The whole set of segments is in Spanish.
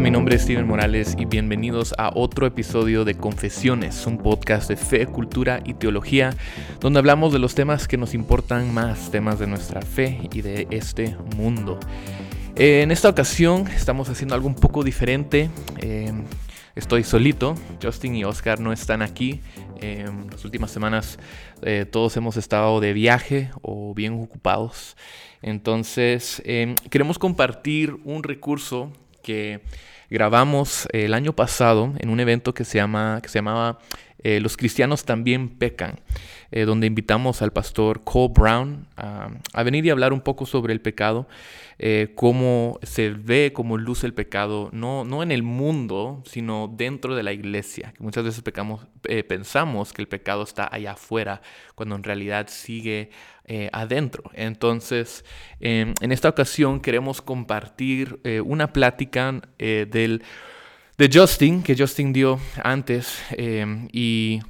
Mi nombre es Steven Morales y bienvenidos a otro episodio de Confesiones, un podcast de fe, cultura y teología, donde hablamos de los temas que nos importan más, temas de nuestra fe y de este mundo. En esta ocasión estamos haciendo algo un poco diferente. Eh, estoy solito, Justin y Oscar no están aquí. En las últimas semanas eh, todos hemos estado de viaje o bien ocupados. Entonces eh, queremos compartir un recurso que grabamos el año pasado en un evento que se, llama, que se llamaba eh, Los cristianos también pecan, eh, donde invitamos al pastor Cole Brown a, venir y hablar un poco sobre el pecado, eh, cómo se ve, cómo luce el pecado, no, no en el mundo, sino dentro de la iglesia. Muchas veces pecamos, pensamos que el pecado está allá afuera, cuando en realidad sigue adentro. Entonces, em, en esta ocasión queremos compartir una plática del de Justin, que Justin dio antes, eh, y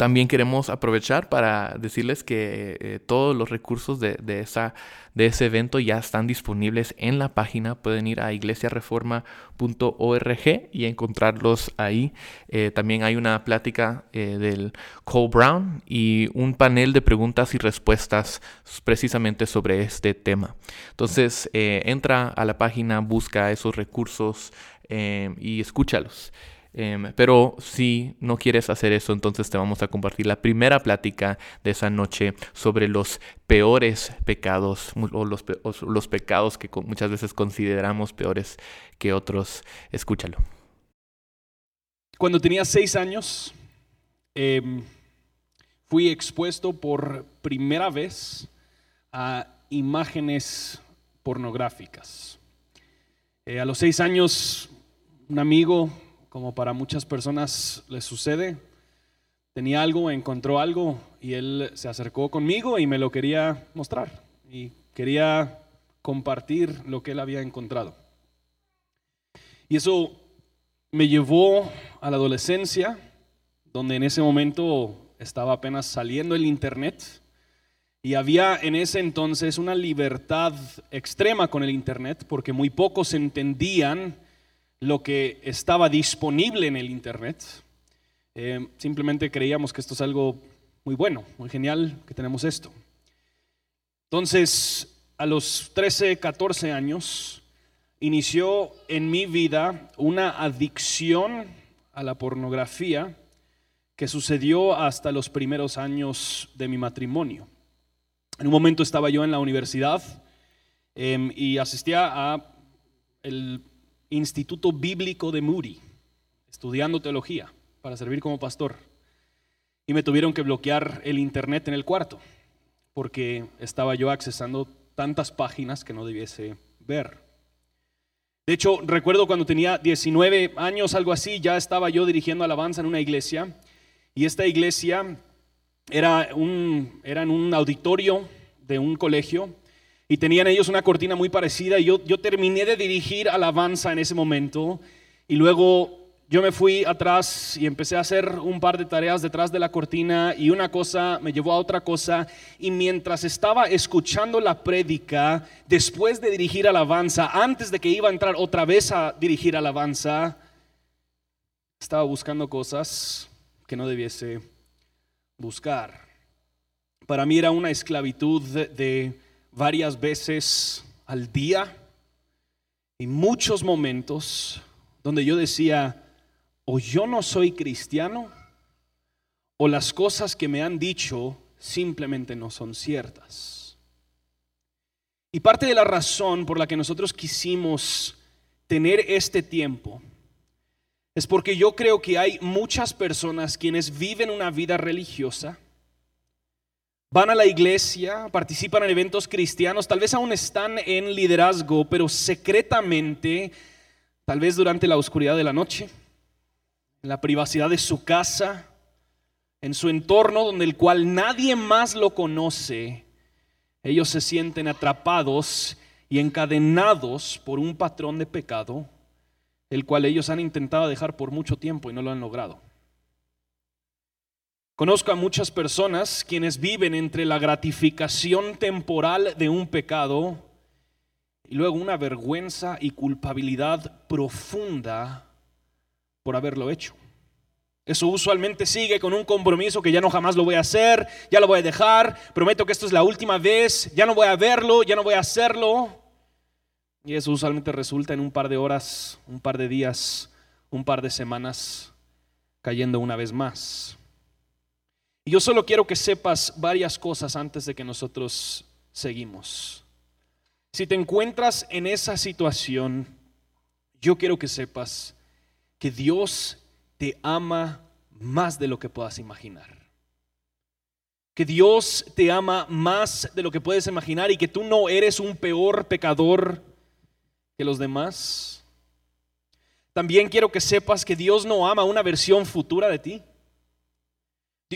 también queremos aprovechar para decirles que eh, todos los recursos de, esa, de ese evento ya están disponibles en la página. Pueden ir a iglesiareforma.org y encontrarlos ahí. Eh, también hay una plática del Cole Brown y un panel de preguntas y respuestas precisamente sobre este tema. Entonces, entra a la página, busca esos recursos. Y escúchalos. Em, pero si no quieres hacer eso, entonces te vamos a compartir la primera plática de esa noche sobre los peores pecados o los, pecados que muchas veces consideramos peores que otros. Escúchalo. Cuando tenía seis años, em, fui expuesto por primera vez a imágenes pornográficas. Eh, a los seis años un amigo, como para muchas personas les sucede, tenía algo, encontró algo y él se acercó conmigo y me lo quería mostrar y quería compartir lo que él había encontrado. Y eso me llevó a la adolescencia, donde en ese momento estaba apenas saliendo el Internet y había en ese entonces una libertad extrema con el Internet porque muy pocos entendían lo que estaba disponible en el Internet. Eh, simplemente creíamos que esto es algo muy bueno, muy genial, que tenemos esto. Entonces, a los 13, 14 años, inició en mi vida una adicción a la pornografía que sucedió hasta los primeros años de mi matrimonio. En un momento estaba yo en la universidad em, y asistía a el Instituto Bíblico de Moody, estudiando teología para servir como pastor. Y me tuvieron que bloquear el internet en el cuarto, porque estaba yo accesando tantas páginas que no debiese ver. De hecho, recuerdo cuando tenía 19 años, algo así, ya estaba yo dirigiendo alabanza en una iglesia, y esta iglesia era, un, era en un auditorio de un colegio, y tenían ellos una cortina muy parecida y yo, yo terminé de dirigir alabanza en ese momento y luego yo me fui atrás y empecé a hacer un par de tareas detrás de la cortina y una cosa me llevó a otra cosa y mientras estaba escuchando la prédica, después de dirigir alabanza, antes de que iba a entrar otra vez a dirigir alabanza, estaba buscando cosas que no debiese buscar. Para mí era una esclavitud de varias veces al día y muchos momentos donde yo decía, o yo no soy cristiano, o las cosas que me han dicho simplemente no son ciertas. Y parte de la razón por la que nosotros quisimos tener este tiempo es porque yo creo que hay muchas personas quienes viven una vida religiosa, van a la iglesia, participan en eventos cristianos, tal vez aún están en liderazgo, pero secretamente, tal vez durante la oscuridad de la noche, en la privacidad de su casa, en su entorno donde el cual nadie más lo conoce, ellos se sienten atrapados y encadenados por un patrón de pecado, el cual ellos han intentado dejar por mucho tiempo y no lo han logrado. Conozco a muchas personas quienes viven entre la gratificación temporal de un pecado y luego una vergüenza y culpabilidad profunda por haberlo hecho. Eso usualmente sigue con un compromiso que ya no jamás lo voy a hacer, ya lo voy a dejar, prometo que esto es la última vez, ya no voy a verlo, ya no voy a hacerlo. Y eso usualmente resulta en un par de horas, un par de días, un par de semanas cayendo una vez más. Y yo solo quiero que sepas varias cosas antes de que nosotros seguimos. Si te encuentras en esa situación, yo quiero que sepas que Dios te ama más de lo que puedas imaginar. Que Dios te ama más de lo que puedes imaginar y que tú no eres un peor pecador que los demás. También quiero que sepas que Dios no ama una versión futura de ti.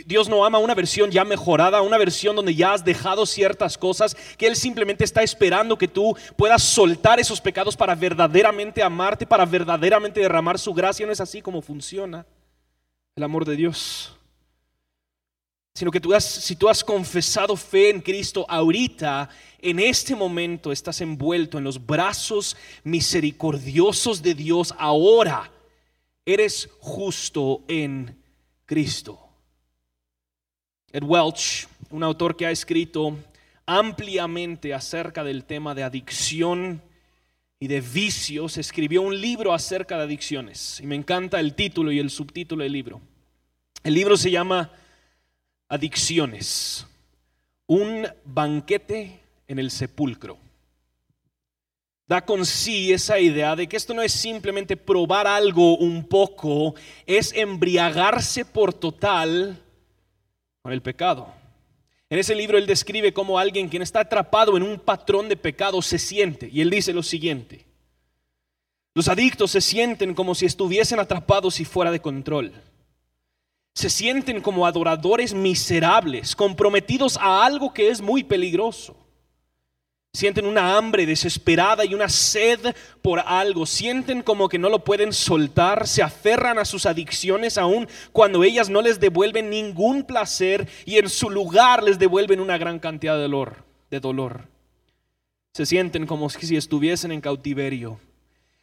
Dios no ama una versión ya mejorada, una versión donde ya has dejado ciertas cosas, que Él simplemente está esperando que tú puedas soltar esos pecados para verdaderamente amarte, para verdaderamente derramar su gracia. No es así como funciona el amor de Dios. Sino que tú has, si tú has confesado fe en Cristo ahorita, en este momento estás envuelto en los brazos misericordiosos de Dios ahora. Eres justo en Cristo. Ed Welch, un autor que ha escrito ampliamente acerca del tema de adicción y de vicios, escribió un libro acerca de adicciones. Y me encanta el título y el subtítulo del libro. El libro se llama Adicciones, un banquete en el sepulcro. Da con sí esa idea de que esto no es simplemente probar algo un poco, es embriagarse por total con el pecado. En ese libro él describe cómo alguien quien está atrapado en un patrón de pecado se siente. Y él dice lo siguiente. Los adictos se sienten como si estuviesen atrapados y fuera de control. Se sienten como adoradores miserables, comprometidos a algo que es muy peligroso. Sienten una hambre desesperada y una sed por algo. Sienten como que no lo pueden soltar. Se aferran a sus adicciones aún cuando ellas no les devuelven ningún placer y en su lugar les devuelven una gran cantidad de dolor. De dolor. Se sienten como si estuviesen en cautiverio,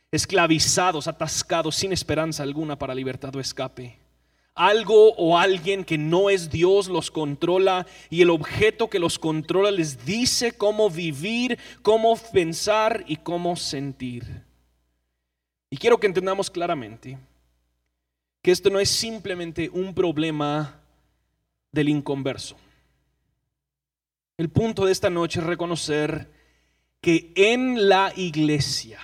esclavizados, atascados, sin esperanza alguna para libertad o escape algo o alguien que no es Dios los controla y el objeto que los controla les dice cómo vivir, cómo pensar y cómo sentir. Y quiero que entendamos claramente que esto no es simplemente un problema del inconverso. El punto de esta noche es reconocer que en la iglesia,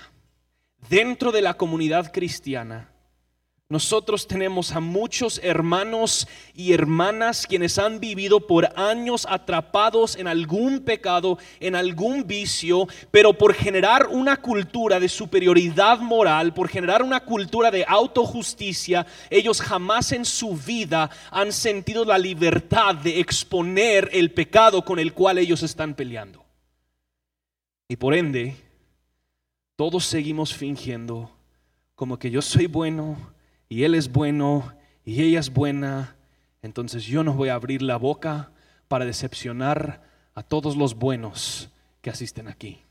dentro de la comunidad cristiana, nosotros tenemos a muchos hermanos y hermanas quienes han vivido por años atrapados en algún pecado, en algún vicio, pero por generar una cultura de superioridad moral, por generar una cultura de autojusticia, ellos jamás en su vida han sentido la libertad de exponer el pecado con el cual ellos están peleando. Y por ende, todos seguimos fingiendo como que yo soy bueno y Él es bueno y ella es buena, entonces yo no voy a abrir la boca para decepcionar a todos los buenos que asisten aquí.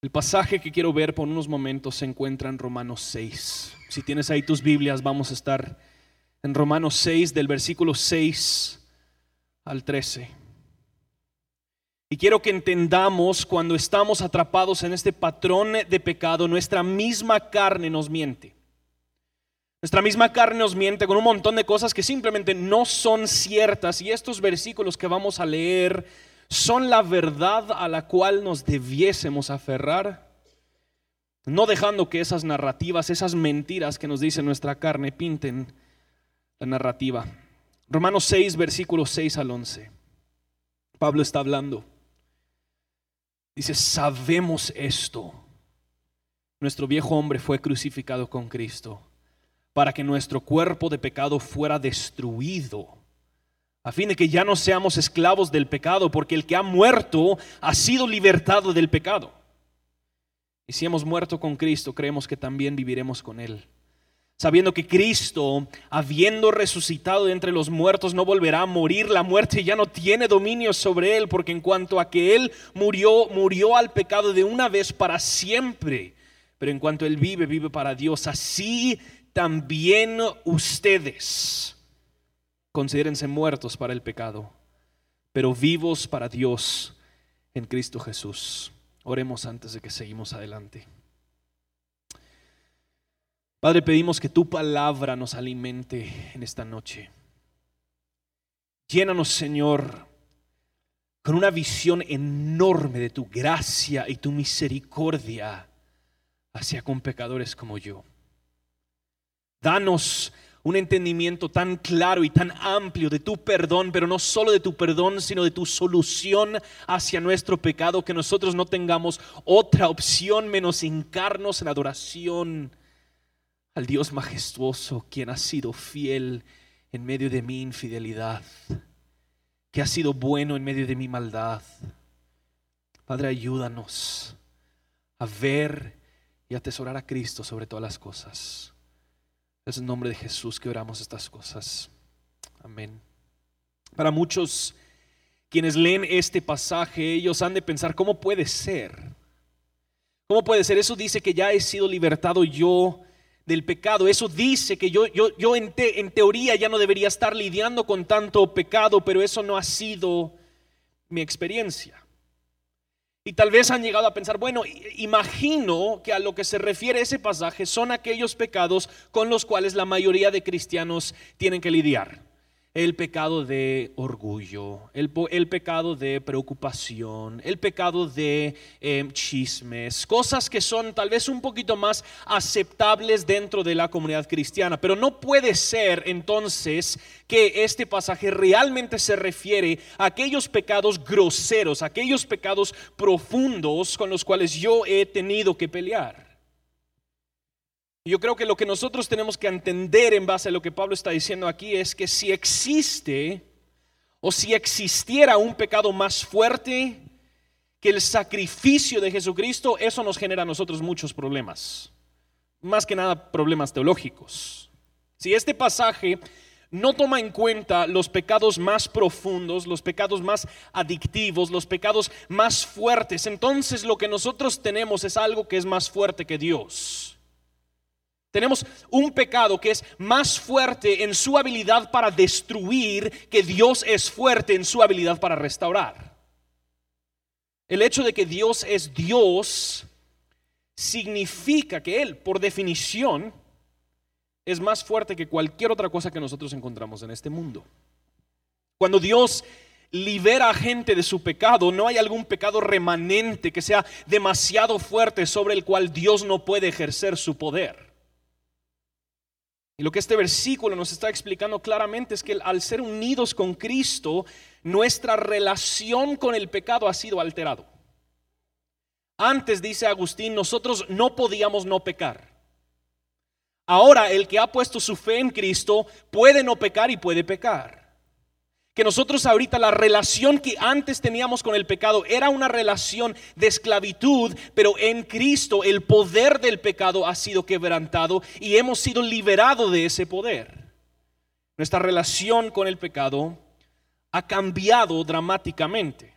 El pasaje que quiero ver por unos momentos se encuentra en Romanos 6. Si tienes ahí tus Biblias, vamos a estar en Romanos 6 del versículo 6 al 13. Y quiero que entendamos cuando estamos atrapados en este patrón de pecado, nuestra misma carne nos miente. Nuestra misma carne nos miente con un montón de cosas que simplemente no son ciertas y estos versículos que vamos a leer son la verdad a la cual nos debiésemos aferrar, no dejando que esas narrativas, esas mentiras que nos dice nuestra carne pinten la narrativa. Romanos 6, versículos 6 al 11. Pablo está hablando. Dice, sabemos esto. Nuestro viejo hombre fue crucificado con Cristo para que nuestro cuerpo de pecado fuera destruido, a fin de que ya no seamos esclavos del pecado, porque el que ha muerto ha sido libertado del pecado. Y si hemos muerto con Cristo, creemos que también viviremos con Él. Sabiendo que Cristo, habiendo resucitado de entre los muertos, no volverá a morir, la muerte ya no tiene dominio sobre él, porque en cuanto a que él murió, murió al pecado de una vez para siempre, pero en cuanto él vive, vive para Dios, así también ustedes considérense muertos para el pecado, pero vivos para Dios en Cristo Jesús. Oremos antes de que seguimos adelante. Padre, pedimos que tu palabra nos alimente en esta noche. Llénanos, Señor, con una visión enorme de tu gracia y tu misericordia hacia con pecadores como yo. Danos un entendimiento tan claro y tan amplio de tu perdón, pero no solo de tu perdón, sino de tu solución hacia nuestro pecado, que nosotros no tengamos otra opción menos hincarnos en adoración al Dios majestuoso, quien ha sido fiel en medio de mi infidelidad, que ha sido bueno en medio de mi maldad. Padre, ayúdanos a ver y atesorar a Cristo sobre todas las cosas. Es en nombre de Jesús que oramos estas cosas. Amén. Para muchos quienes leen este pasaje, ellos han de pensar, ¿cómo puede ser? ¿Cómo puede ser? Eso dice que ya he sido libertado yo del pecado. Eso dice que yo, yo, yo en, en teoría ya no debería estar lidiando con tanto pecado, pero eso no ha sido mi experiencia. Y tal vez han llegado a pensar, bueno, imagino que a lo que se refiere ese pasaje son aquellos pecados con los cuales la mayoría de cristianos tienen que lidiar el pecado de orgullo, el, pecado de preocupación, el pecado de em, chismes, cosas que son tal vez un poquito más aceptables dentro de la comunidad cristiana. Pero no puede ser entonces que este pasaje realmente se refiere a aquellos pecados groseros, aquellos pecados profundos con los cuales yo he tenido que pelear. Yo creo que lo que nosotros tenemos que entender en base a lo que Pablo está diciendo aquí es que si existe o si existiera un pecado más fuerte que el sacrificio de Jesucristo, eso nos genera a nosotros muchos problemas. Más que nada problemas teológicos. Si este pasaje no toma en cuenta los pecados más profundos, los pecados más adictivos, los pecados más fuertes, entonces lo que nosotros tenemos es algo que es más fuerte que Dios. Tenemos un pecado que es más fuerte en su habilidad para destruir que Dios es fuerte en su habilidad para restaurar. El hecho de que Dios es Dios significa que Él, por definición, es más fuerte que cualquier otra cosa que nosotros encontramos en este mundo. Cuando Dios libera a gente de su pecado, no hay algún pecado remanente que sea demasiado fuerte sobre el cual Dios no puede ejercer su poder. Y lo que este versículo nos está explicando claramente es que al ser unidos con Cristo, nuestra relación con el pecado ha sido alterado. Antes, dice Agustín, nosotros no podíamos no pecar. Ahora el que ha puesto su fe en Cristo puede no pecar y puede pecar que nosotros ahorita la relación que antes teníamos con el pecado era una relación de esclavitud, pero en Cristo el poder del pecado ha sido quebrantado y hemos sido liberados de ese poder. Nuestra relación con el pecado ha cambiado dramáticamente.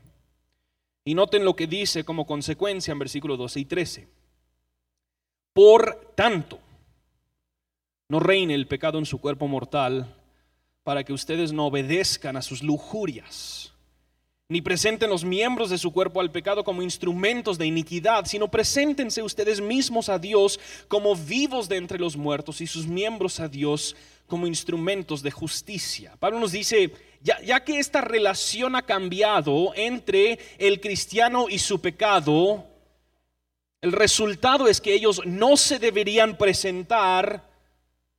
Y noten lo que dice como consecuencia en versículos 12 y 13. Por tanto, no reine el pecado en su cuerpo mortal para que ustedes no obedezcan a sus lujurias, ni presenten los miembros de su cuerpo al pecado como instrumentos de iniquidad, sino preséntense ustedes mismos a Dios como vivos de entre los muertos y sus miembros a Dios como instrumentos de justicia. Pablo nos dice, ya, ya que esta relación ha cambiado entre el cristiano y su pecado, el resultado es que ellos no se deberían presentar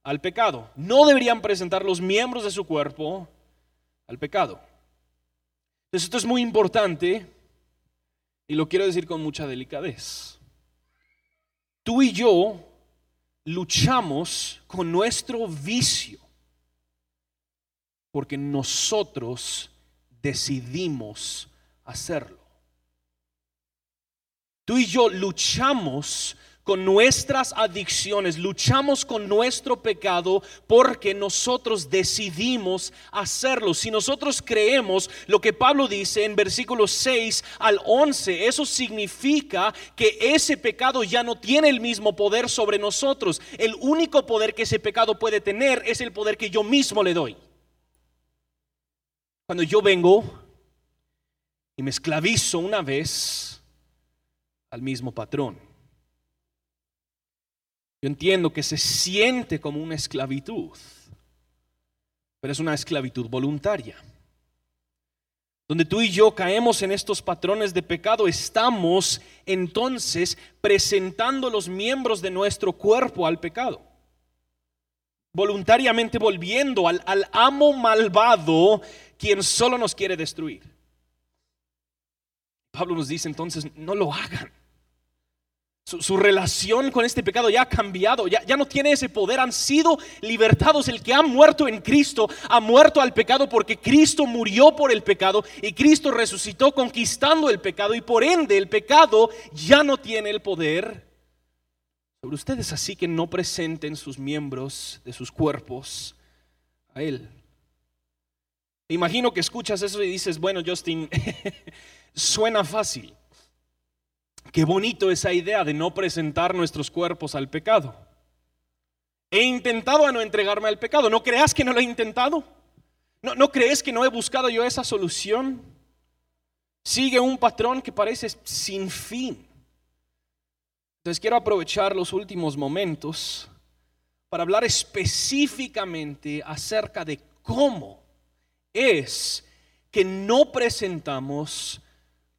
al pecado. No deberían presentar los miembros de su cuerpo al pecado. Entonces esto es muy importante y lo quiero decir con mucha delicadez. Tú y yo luchamos con nuestro vicio porque nosotros decidimos hacerlo. Tú y yo luchamos con nuestras adicciones, luchamos con nuestro pecado porque nosotros decidimos hacerlo. Si nosotros creemos lo que Pablo dice en versículos 6 al 11, eso significa que ese pecado ya no tiene el mismo poder sobre nosotros. El único poder que ese pecado puede tener es el poder que yo mismo le doy. Cuando yo vengo y me esclavizo una vez al mismo patrón. Yo entiendo que se siente como una esclavitud, pero es una esclavitud voluntaria. Donde tú y yo caemos en estos patrones de pecado, estamos entonces presentando los miembros de nuestro cuerpo al pecado. Voluntariamente volviendo al, al amo malvado quien solo nos quiere destruir. Pablo nos dice entonces, no lo hagan. Su, relación con este pecado ya ha cambiado, ya, ya no tiene ese poder, han sido libertados. El que ha muerto en Cristo ha muerto al pecado porque Cristo murió por el pecado y Cristo resucitó conquistando el pecado y por ende el pecado ya no tiene el poder sobre ustedes. Así que no presenten sus miembros de sus cuerpos a Él. Imagino que escuchas eso y dices, bueno, Justin, suena fácil. Qué bonito esa idea de no presentar nuestros cuerpos al pecado. He intentado a no entregarme al pecado. ¿No creas que no lo he intentado? ¿No, ¿No crees que no he buscado yo esa solución? Sigue un patrón que parece sin fin. Entonces quiero aprovechar los últimos momentos para hablar específicamente acerca de cómo es que no presentamos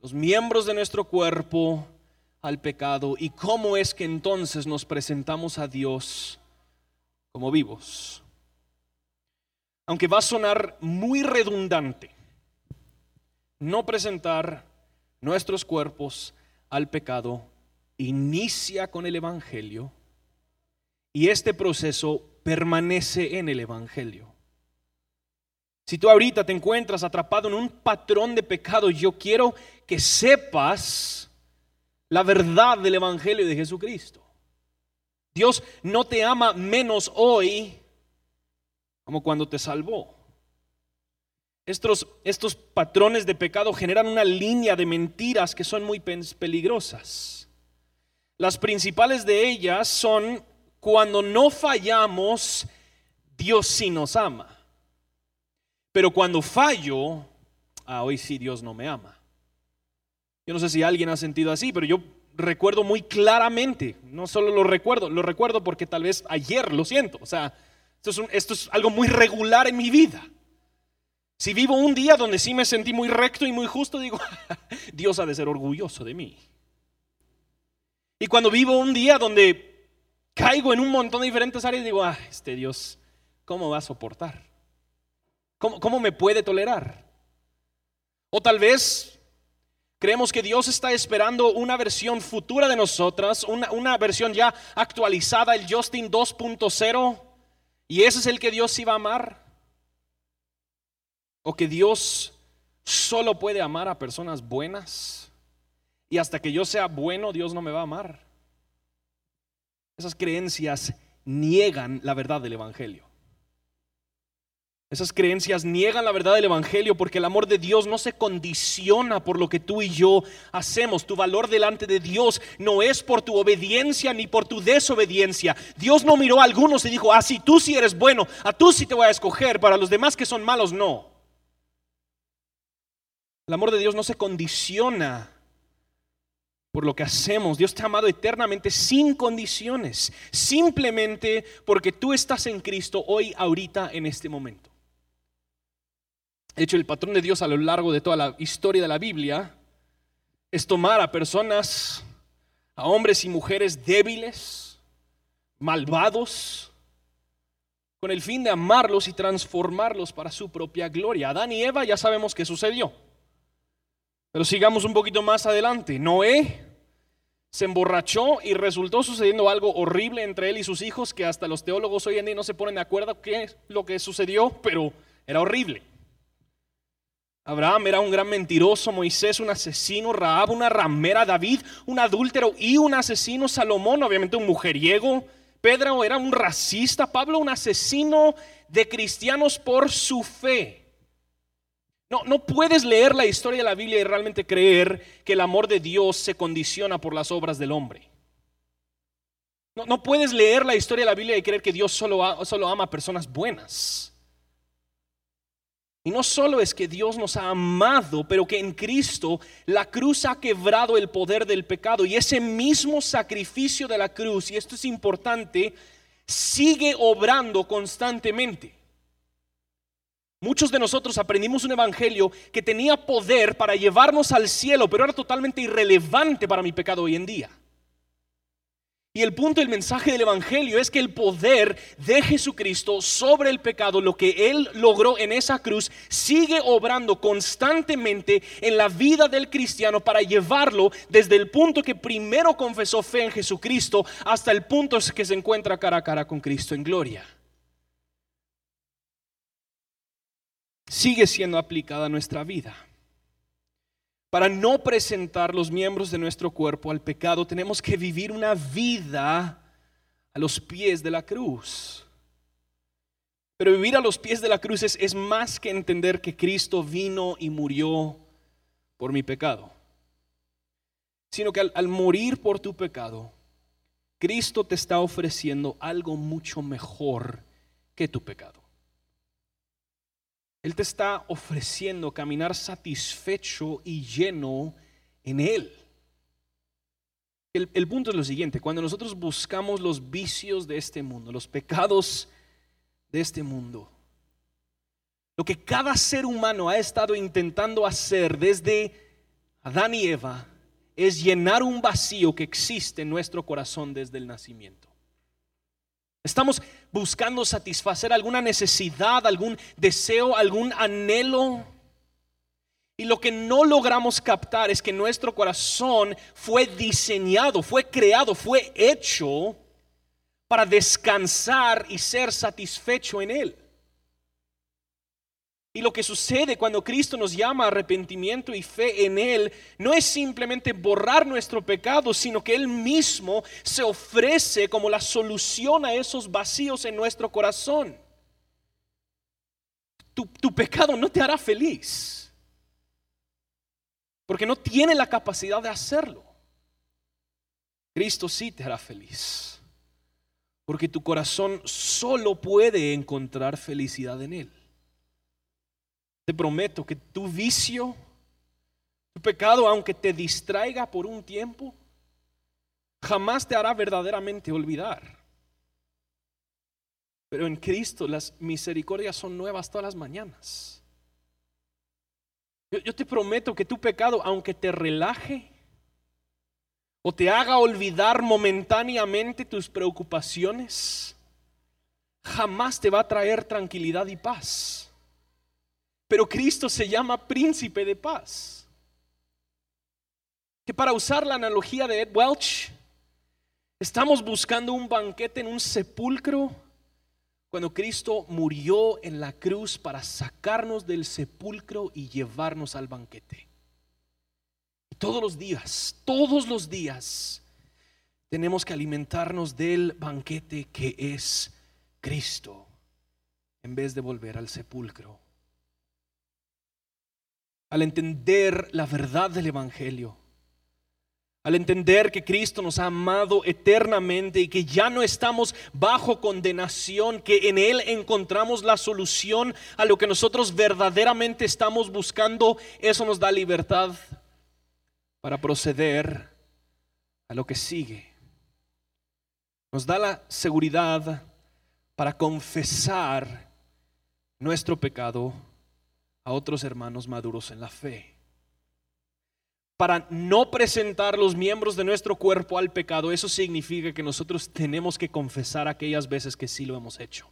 los miembros de nuestro cuerpo al pecado y cómo es que entonces nos presentamos a Dios como vivos. Aunque va a sonar muy redundante, no presentar nuestros cuerpos al pecado inicia con el Evangelio y este proceso permanece en el Evangelio. Si tú ahorita te encuentras atrapado en un patrón de pecado, yo quiero que sepas la verdad del Evangelio de Jesucristo. Dios no te ama menos hoy como cuando te salvó. Estos, estos patrones de pecado generan una línea de mentiras que son muy peligrosas. Las principales de ellas son cuando no fallamos, Dios sí nos ama. Pero cuando fallo, ah, hoy sí Dios no me ama. Yo no sé si alguien ha sentido así, pero yo recuerdo muy claramente, no solo lo recuerdo, lo recuerdo porque tal vez ayer lo siento. O sea, esto es, algo muy regular en mi vida. Si vivo un día donde sí me sentí muy recto y muy justo, digo, Dios ha de ser orgulloso de mí. Y cuando vivo un día donde caigo en un montón de diferentes áreas, digo, ah, este Dios, ¿cómo va a soportar? ¿Cómo, cómo me puede tolerar? O tal vez Creemos que Dios está esperando una versión futura de nosotras, una, versión ya actualizada, el Justin 2.0, y ese es el que Dios iba a amar. O que Dios solo puede amar a personas buenas, y hasta que yo sea bueno, Dios no me va a amar. Esas creencias niegan la verdad del Evangelio. Esas creencias niegan la verdad del Evangelio porque el amor de Dios no se condiciona por lo que tú y yo hacemos. Tu valor delante de Dios no es por tu obediencia ni por tu desobediencia. Dios no miró a algunos y dijo, ah, si tú sí eres bueno, a tú sí te voy a escoger, para los demás que son malos no. El amor de Dios no se condiciona por lo que hacemos. Dios te ha amado eternamente sin condiciones, simplemente porque tú estás en Cristo hoy, ahorita, en este momento. De hecho, el patrón de Dios a lo largo de toda la historia de la Biblia es tomar a personas, a hombres y mujeres débiles, malvados, con el fin de amarlos y transformarlos para su propia gloria. Adán y Eva ya sabemos qué sucedió. Pero sigamos un poquito más adelante. Noé se emborrachó y resultó sucediendo algo horrible entre él y sus hijos que hasta los teólogos hoy en día no se ponen de acuerdo qué es lo que sucedió, pero era horrible. Abraham era un gran mentiroso, Moisés un asesino, Rahab una ramera, David un adúltero y un asesino, Salomón obviamente un mujeriego, Pedro era un racista, Pablo un asesino de cristianos por su fe. No, no puedes leer la historia de la Biblia y realmente creer que el amor de Dios se condiciona por las obras del hombre. No, no puedes leer la historia de la Biblia y creer que Dios solo, solo ama a personas buenas. Y no solo es que Dios nos ha amado, pero que en Cristo la cruz ha quebrado el poder del pecado y ese mismo sacrificio de la cruz, y esto es importante, sigue obrando constantemente. Muchos de nosotros aprendimos un evangelio que tenía poder para llevarnos al cielo, pero era totalmente irrelevante para mi pecado hoy en día. Y el punto del mensaje del Evangelio es que el poder de Jesucristo sobre el pecado, lo que Él logró en esa cruz, sigue obrando constantemente en la vida del cristiano para llevarlo desde el punto que primero confesó fe en Jesucristo hasta el punto que se encuentra cara a cara con Cristo en gloria. Sigue siendo aplicada a nuestra vida. Para no presentar los miembros de nuestro cuerpo al pecado, tenemos que vivir una vida a los pies de la cruz. Pero vivir a los pies de la cruz es, más que entender que Cristo vino y murió por mi pecado, sino que al morir por tu pecado, Cristo te está ofreciendo algo mucho mejor que tu pecado. Él te está ofreciendo caminar satisfecho y lleno en Él. El, punto es lo siguiente, cuando nosotros buscamos los vicios de este mundo, los pecados de este mundo, lo que cada ser humano ha estado intentando hacer desde Adán y Eva es llenar un vacío que existe en nuestro corazón desde el nacimiento. Estamos buscando satisfacer alguna necesidad, algún deseo, algún anhelo. Y lo que no logramos captar es que nuestro corazón fue diseñado, fue creado, fue hecho para descansar y ser satisfecho en Él. Y lo que sucede cuando Cristo nos llama a arrepentimiento y fe en Él no es simplemente borrar nuestro pecado, sino que Él mismo se ofrece como la solución a esos vacíos en nuestro corazón. Tu, pecado no te hará feliz, porque no tiene la capacidad de hacerlo. Cristo sí te hará feliz, porque tu corazón solo puede encontrar felicidad en Él. Te prometo que tu vicio, tu pecado, aunque te distraiga por un tiempo, jamás te hará verdaderamente olvidar. Pero en Cristo las misericordias son nuevas todas las mañanas. Yo, te prometo que tu pecado, aunque te relaje o te haga olvidar momentáneamente tus preocupaciones, jamás te va a traer tranquilidad y paz. Pero Cristo se llama príncipe de paz. Que para usar la analogía de Ed Welch, estamos buscando un banquete en un sepulcro cuando Cristo murió en la cruz para sacarnos del sepulcro y llevarnos al banquete. Todos los días, todos los días, tenemos que alimentarnos del banquete que es Cristo en vez de volver al sepulcro al entender la verdad del Evangelio, al entender que Cristo nos ha amado eternamente y que ya no estamos bajo condenación, que en Él encontramos la solución a lo que nosotros verdaderamente estamos buscando, eso nos da libertad para proceder a lo que sigue. Nos da la seguridad para confesar nuestro pecado a otros hermanos maduros en la fe. Para no presentar los miembros de nuestro cuerpo al pecado, eso significa que nosotros tenemos que confesar aquellas veces que sí lo hemos hecho.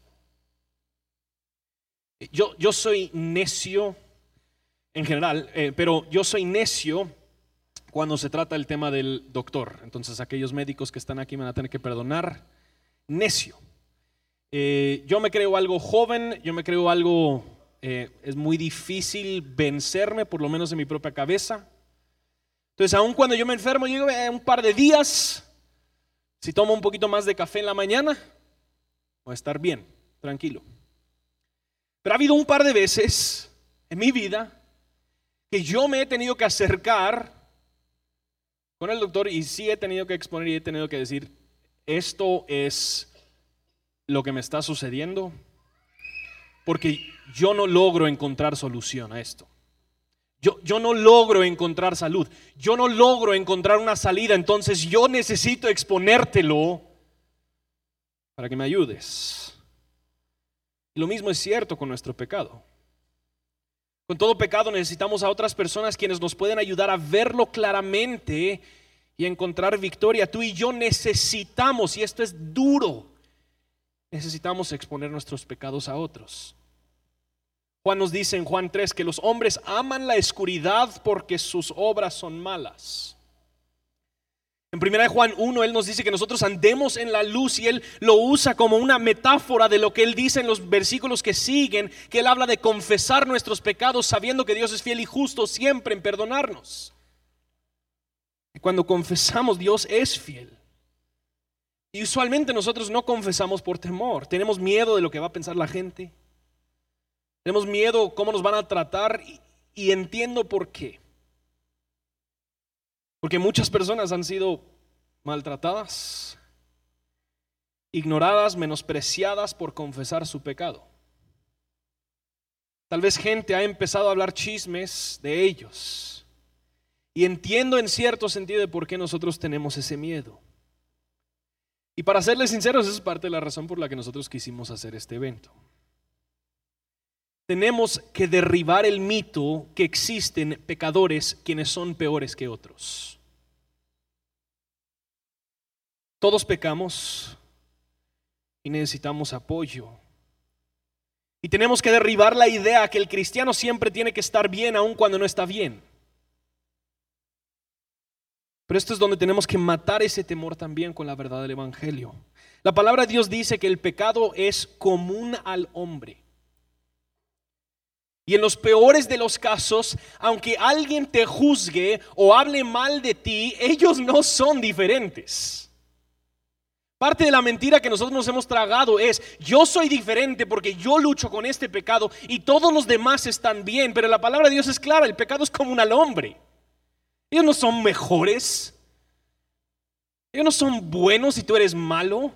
Yo, yo soy necio en general, eh, pero yo soy necio cuando se trata el tema del doctor. Entonces aquellos médicos que están aquí me van a tener que perdonar. Necio. Eh, yo me creo algo joven, yo me creo algo Eh, es muy difícil vencerme, por lo menos en mi propia cabeza. Entonces, aun cuando yo me enfermo, llego eh, un par de días, si tomo un poquito más de café en la mañana, voy a estar bien, tranquilo. Pero ha habido un par de veces en mi vida que yo me he tenido que acercar con el doctor y sí he tenido que exponer y he tenido que decir, esto es lo que me está sucediendo, porque yo no logro encontrar solución a esto. Yo, yo, no logro encontrar salud, yo no logro encontrar una salida, entonces yo necesito exponértelo para que me ayudes. Y lo mismo es cierto con nuestro pecado. Con todo pecado necesitamos a otras personas quienes nos pueden ayudar a verlo claramente y encontrar victoria. Tú y yo necesitamos, y esto es duro, necesitamos exponer nuestros pecados a otros. Juan nos dice en Juan 3 que los hombres aman la oscuridad porque sus obras son malas. En 1 Juan 1, Él nos dice que nosotros andemos en la luz y Él lo usa como una metáfora de lo que Él dice en los versículos que siguen, que Él habla de confesar nuestros pecados sabiendo que Dios es fiel y justo siempre en perdonarnos. Y cuando confesamos, Dios es fiel. Y usualmente nosotros no confesamos por temor, tenemos miedo de lo que va a pensar la gente, tenemos miedo cómo nos van a tratar y, entiendo por qué. Porque muchas personas han sido maltratadas, ignoradas, menospreciadas por confesar su pecado. Tal vez gente ha empezado a hablar chismes de ellos. Y entiendo en cierto sentido de por qué nosotros tenemos ese miedo. Y para serles sinceros, esa es parte de la razón por la que nosotros quisimos hacer este evento. Tenemos que derribar el mito que existen pecadores quienes son peores que otros. Todos pecamos y necesitamos apoyo. Y tenemos que derribar la idea que el cristiano siempre tiene que estar bien aun cuando no está bien. Pero esto es donde tenemos que matar ese temor también con la verdad del Evangelio. La palabra de Dios dice que el pecado es común al hombre. Y en los peores de los casos, aunque alguien te juzgue o hable mal de ti, ellos no son diferentes. Parte de la mentira que nosotros nos hemos tragado es, yo soy diferente porque yo lucho con este pecado y todos los demás están bien, pero la palabra de Dios es clara, el pecado es común al hombre. Ellos no son mejores. Ellos no son buenos y tú eres malo.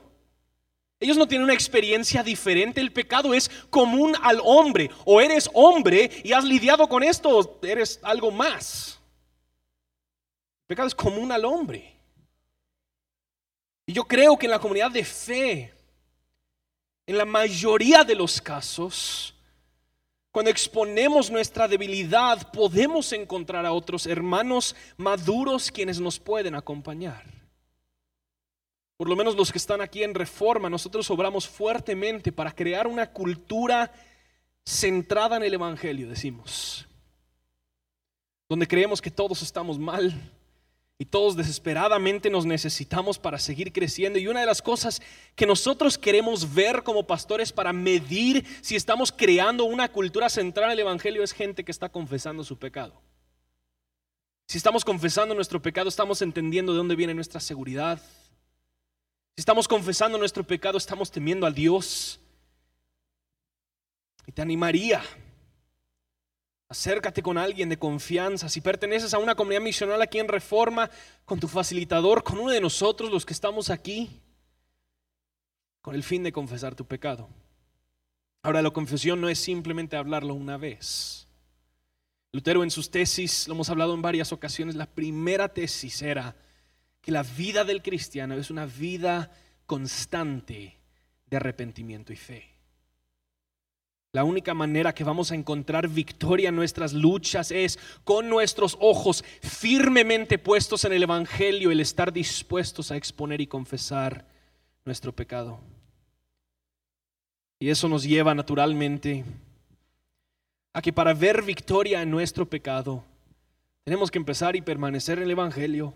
Ellos no tienen una experiencia diferente. El pecado es común al hombre. O eres hombre y has lidiado con esto, o eres algo más. El pecado es común al hombre. Y yo creo que en la comunidad de fe, en la mayoría de los casos, cuando exponemos nuestra debilidad, podemos encontrar a otros hermanos maduros quienes nos pueden acompañar por lo menos los que están aquí en reforma, nosotros obramos fuertemente para crear una cultura centrada en el Evangelio, decimos, donde creemos que todos estamos mal y todos desesperadamente nos necesitamos para seguir creciendo. Y una de las cosas que nosotros queremos ver como pastores para medir si estamos creando una cultura centrada en el Evangelio es gente que está confesando su pecado. Si estamos confesando nuestro pecado, estamos entendiendo de dónde viene nuestra seguridad estamos confesando nuestro pecado, estamos temiendo a Dios. Y te animaría, acércate con alguien de confianza. Si perteneces a una comunidad misional aquí en Reforma, con tu facilitador, con uno de nosotros, los que estamos aquí, con el fin de confesar tu pecado. Ahora, la confesión no es simplemente hablarlo una vez. Lutero en sus tesis, lo hemos hablado en varias ocasiones, la primera tesis era que la vida del cristiano es una vida constante de arrepentimiento y fe. La única manera que vamos a encontrar victoria en nuestras luchas es con nuestros ojos firmemente puestos en el Evangelio, el estar dispuestos a exponer y confesar nuestro pecado. Y eso nos lleva naturalmente a que para ver victoria en nuestro pecado, tenemos que empezar y permanecer en el Evangelio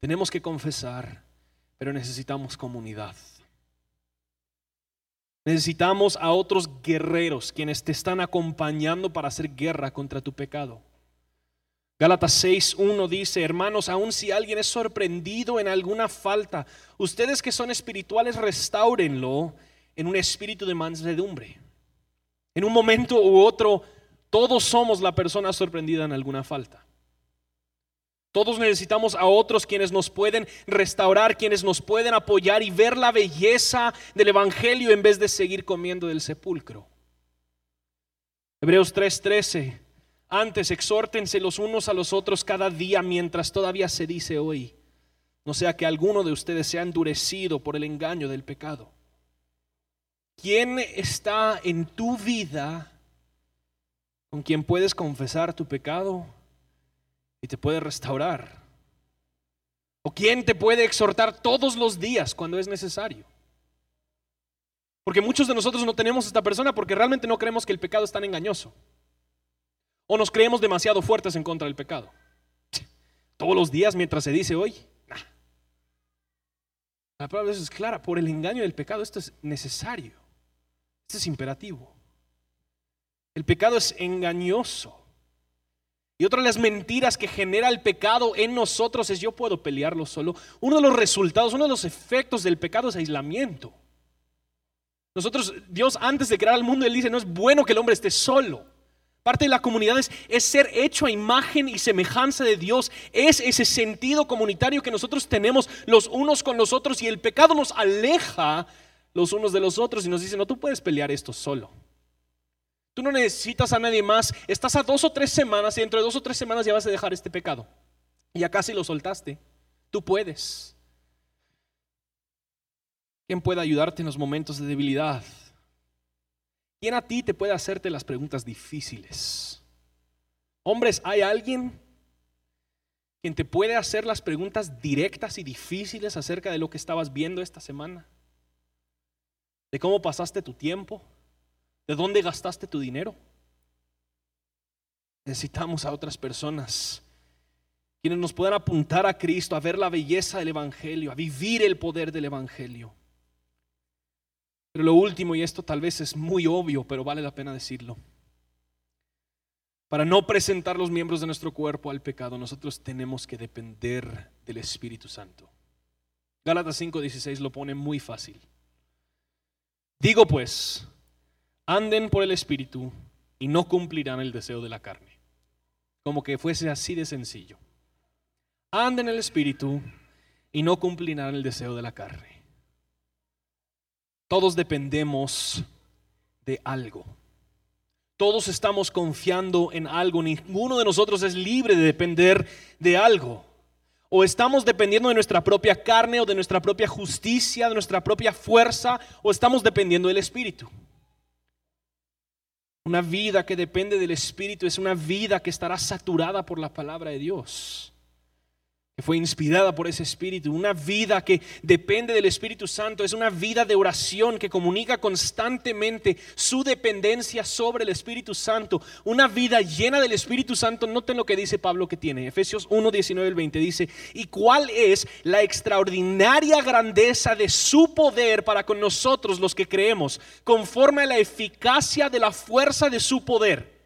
tenemos que confesar, pero necesitamos comunidad. Necesitamos a otros guerreros quienes te están acompañando para hacer guerra contra tu pecado. Gálatas 6.1 dice, hermanos, aun si alguien es sorprendido en alguna falta, ustedes que son espirituales, restáurenlo en un espíritu de mansedumbre. En un momento u otro, todos somos la persona sorprendida en alguna falta. Todos necesitamos a otros quienes nos pueden restaurar, quienes nos pueden apoyar y ver la belleza del Evangelio en vez de seguir comiendo del sepulcro. Hebreos 3:13 antes exhórtense los unos a los otros cada día mientras todavía se dice hoy. No sea que alguno de ustedes sea endurecido por el engaño del pecado. ¿Quién está en tu vida con quien puedes confesar tu pecado y te puede restaurar? ¿O quién te puede exhortar todos los días cuando es necesario? Porque muchos de nosotros no tenemos esta persona porque realmente no creemos que el pecado es tan engañoso. ¿O nos creemos demasiado fuertes en contra del pecado? Todos los días mientras se dice hoy. La palabra es clara, por el engaño del pecado esto es necesario. Esto es imperativo. El pecado es engañoso. Y otra de las mentiras que genera el pecado en nosotros es yo puedo pelearlo solo. Uno de los resultados, uno de los efectos del pecado es aislamiento. Nosotros, Dios antes de crear el mundo, Él dice, no es bueno que el hombre esté solo. Parte de la comunidad es, ser hecho a imagen y semejanza de Dios. Es ese sentido comunitario que nosotros tenemos los unos con los otros y el pecado nos aleja los unos de los otros y nos dice, no, tú puedes pelear esto solo. Tú no necesitas a nadie más. Estás a dos o tres semanas y dentro de dos o tres semanas ya vas a dejar este pecado. Y ya casi lo soltaste. Tú puedes. ¿Quién puede ayudarte en los momentos de debilidad? ¿Quién a ti te puede hacerte las preguntas difíciles? Hombres, ¿hay alguien quien te puede hacer las preguntas directas y difíciles acerca de lo que estabas viendo esta semana? ¿De cómo pasaste tu tiempo? ¿De dónde gastaste tu dinero? Necesitamos a otras personas quienes nos puedan apuntar a Cristo, a ver la belleza del Evangelio, a vivir el poder del Evangelio. Pero lo último, y esto tal vez es muy obvio, pero vale la pena decirlo. Para no presentar los miembros de nuestro cuerpo al pecado, nosotros tenemos que depender del Espíritu Santo. Gálatas 5:16 lo pone muy fácil. Digo pues, anden por el Espíritu y no cumplirán el deseo de la carne. Como que fuese así de sencillo. Anden en el Espíritu y no cumplirán el deseo de la carne. Todos dependemos de algo. Todos estamos confiando en algo. Ninguno de nosotros es libre de depender de algo. O estamos dependiendo de nuestra propia carne o de nuestra propia justicia, de nuestra propia fuerza, o estamos dependiendo del Espíritu. Una vida que depende del Espíritu es una vida que estará saturada por la palabra de Dios fue inspirada por ese Espíritu, una vida que depende del Espíritu Santo, es una vida de oración que comunica constantemente su dependencia sobre el Espíritu Santo, una vida llena del Espíritu Santo. Noten lo que dice Pablo que tiene, Efesios 1, 19 20 dice, ¿y cuál es la extraordinaria grandeza de su poder para con nosotros los que creemos, conforme a la eficacia de la fuerza de su poder?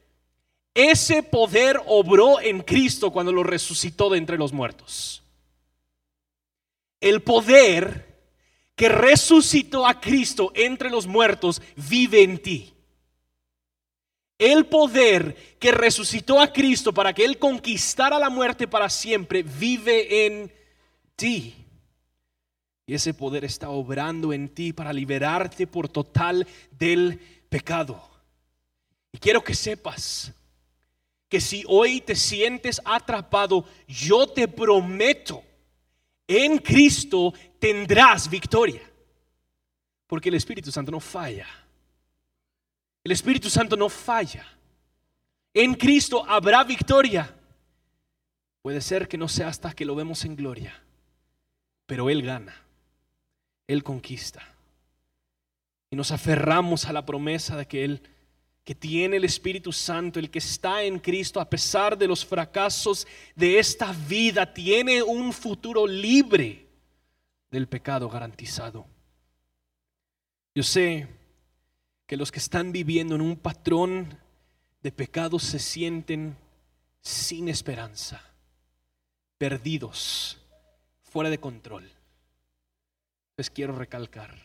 Ese poder obró en Cristo cuando lo resucitó de entre los muertos. El poder que resucitó a Cristo entre los muertos vive en ti. El poder que resucitó a Cristo para que Él conquistara la muerte para siempre vive en ti. Y ese poder está obrando en ti para liberarte por total del pecado. Y quiero que sepas que si hoy te sientes atrapado, yo te prometo, en Cristo tendrás victoria. Porque el Espíritu Santo no falla. El Espíritu Santo no falla. En Cristo habrá victoria. Puede ser que no sea hasta que lo vemos en gloria, pero Él gana, Él conquista. Y nos aferramos a la promesa de que Él que tiene el Espíritu Santo, el que está en Cristo, a pesar de los fracasos de esta vida, tiene un futuro libre del pecado garantizado. Yo sé que los que están viviendo en un patrón de pecado se sienten sin esperanza, perdidos, fuera de control. Les quiero recalcar,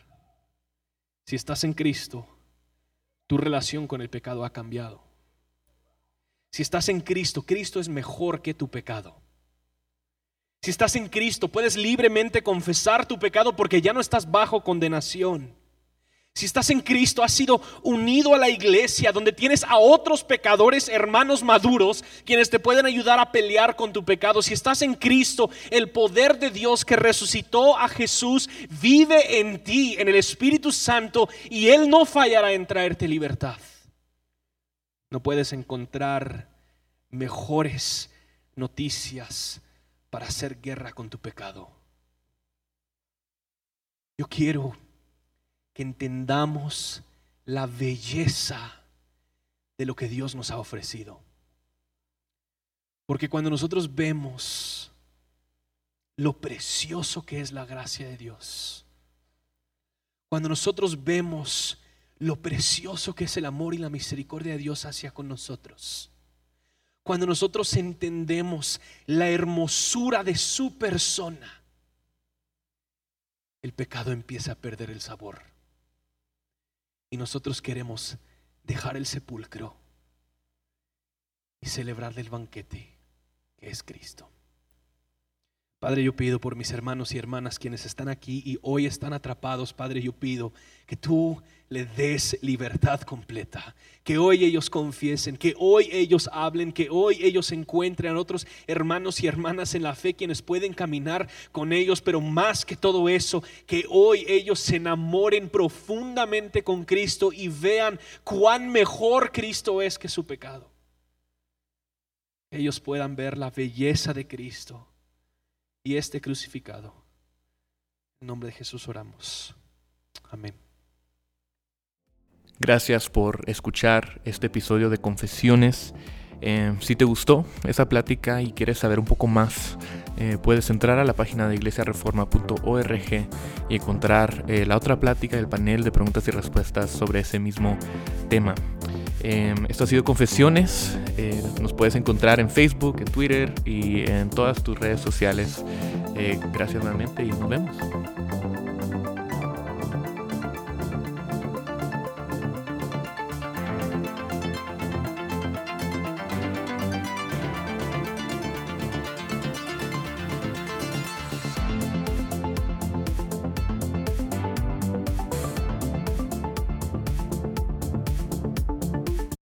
si estás en Cristo, tu relación con el pecado ha cambiado. Si estás en Cristo, Cristo es mejor que tu pecado. Si estás en Cristo, puedes libremente confesar tu pecado porque ya no estás bajo condenación. Si estás en Cristo, has sido unido a la iglesia donde tienes a otros pecadores, hermanos maduros, quienes te pueden ayudar a pelear con tu pecado. Si estás en Cristo, el poder de Dios que resucitó a Jesús vive en ti, en el Espíritu Santo, y Él no fallará en traerte libertad. No puedes encontrar mejores noticias para hacer guerra con tu pecado. Yo quiero que entendamos la belleza de lo que Dios nos ha ofrecido. Porque cuando nosotros vemos lo precioso que es la gracia de Dios, cuando nosotros vemos lo precioso que es el amor y la misericordia de Dios hacia con nosotros, cuando nosotros entendemos la hermosura de su persona, el pecado empieza a perder el sabor. Y nosotros queremos dejar el sepulcro y celebrar del banquete que es Cristo. Padre, yo pido por mis hermanos y hermanas quienes están aquí y hoy están atrapados, Padre, yo pido que tú le des libertad completa, que hoy ellos confiesen, que hoy ellos hablen, que hoy ellos encuentren a otros hermanos y hermanas en la fe quienes pueden caminar con ellos, pero más que todo eso, que hoy ellos se enamoren profundamente con Cristo y vean cuán mejor Cristo es que su pecado. Ellos puedan ver la belleza de Cristo y este crucificado. En nombre de Jesús oramos. Amén. Gracias por escuchar este episodio de Confesiones. Eh, si te gustó esa plática y quieres saber un poco más, eh, puedes entrar a la página de iglesiareforma.org y encontrar eh, la otra plática del panel de preguntas y respuestas sobre ese mismo tema. Esto ha sido Confesiones. nos puedes encontrar en Facebook, en Twitter y en todas tus redes sociales. gracias nuevamente y nos vemos.